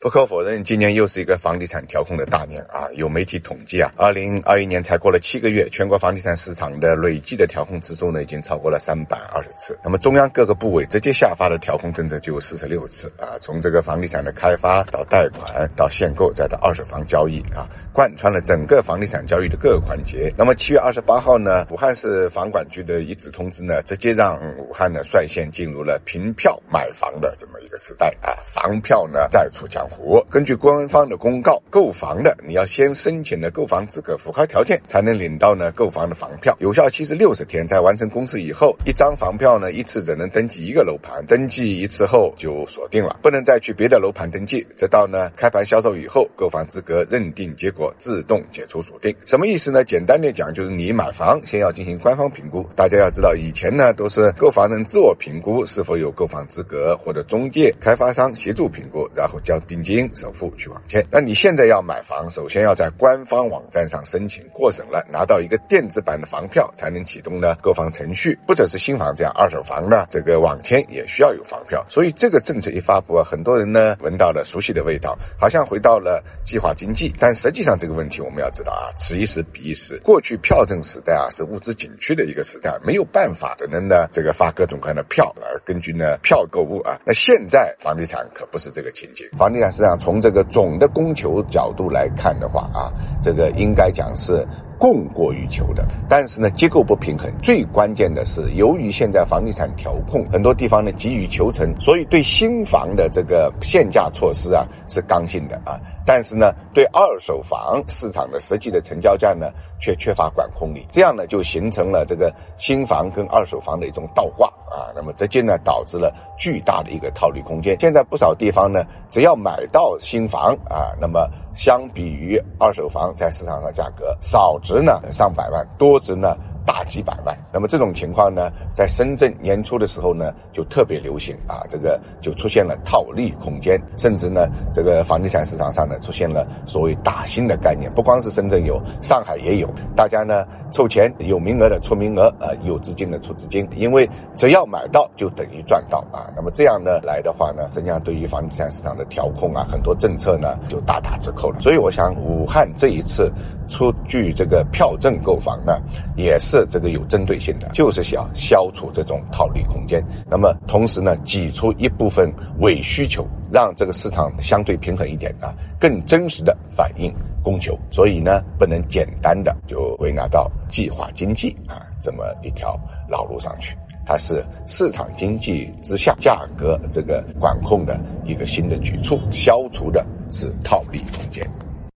不可否认，今年又是一个房地产调控的大年啊！有媒体统计啊，二零二一年才过了七个月，全国房地产市场的累计的调控次数呢，已经超过了三百二十次。那么中央各个部委直接下发的调控政策就有四十六次啊！从这个房地产的开发到贷款到限购再到二手房交易啊，贯穿了整个房地产交易的各个环节。那么七月二十八号呢，武汉市房管局的一纸通知呢，直接让武汉呢率先进入了凭票买房的这么一个时代啊，房票呢再出江。湖。根据官方的公告，购房的你要先申请的购房资格，符合条件才能领到呢购房的房票，有效期是六十天，在完成公示以后，一张房票呢一次只能登记一个楼盘，登记一次后就锁定了，不能再去别的楼盘登记，直到呢开盘销售以后，购房资格认定结果自动解除锁定。什么意思呢？简单点讲，就是你买房先要进行官方评估。大家要知道，以前呢都是购房人自我评估是否有购房资格，或者中介开发商协助评估，然后交定金。首付去网签，那你现在要买房，首先要在官方网站上申请过审了，拿到一个电子版的房票，才能启动呢购房程序。不只是新房这样，二手房呢，这个网签也需要有房票。所以这个政策一发布啊，很多人呢闻到了熟悉的味道，好像回到了计划经济。但实际上这个问题我们要知道啊，此一时彼一时。过去票证时代啊，是物资紧缺的一个时代，没有办法只能呢这个发各种各样的票，而根据呢票购物啊。那现在房地产可不是这个情景，房地产实际上从这个总的供求角度来看的话啊，这个应该讲是供过于求的。但是呢，结构不平衡，最关键的是，由于现在房地产调控，很多地方呢急于求成，所以对新房的这个限价措施啊是刚性的啊。但是呢，对二手房市场的实际的成交价呢却缺乏管控力，这样呢就形成了这个新房跟二手房的一种倒挂。啊，那么直接呢导致了巨大的一个套利空间。现在不少地方呢，只要买到新房啊，那么相比于二手房在市场上价格少值呢上百万，多值呢。大几百万，那么这种情况呢，在深圳年初的时候呢，就特别流行啊，这个就出现了套利空间，甚至呢，这个房地产市场上呢，出现了所谓打新的概念，不光是深圳有，上海也有，大家呢凑钱，有名额的出名额，呃，有资金的出资金，因为只要买到就等于赚到啊，那么这样呢来的话呢，实际上对于房地产市场的调控啊，很多政策呢就大打折扣了，所以我想武汉这一次出具这个票证购房呢，也是。这个有针对性的，就是想消除这种套利空间。那么同时呢，挤出一部分伪需求，让这个市场相对平衡一点啊，更真实的反映供求。所以呢，不能简单的就归纳到计划经济啊这么一条老路上去。它是市场经济之下价格这个管控的一个新的举措，消除的是套利空间。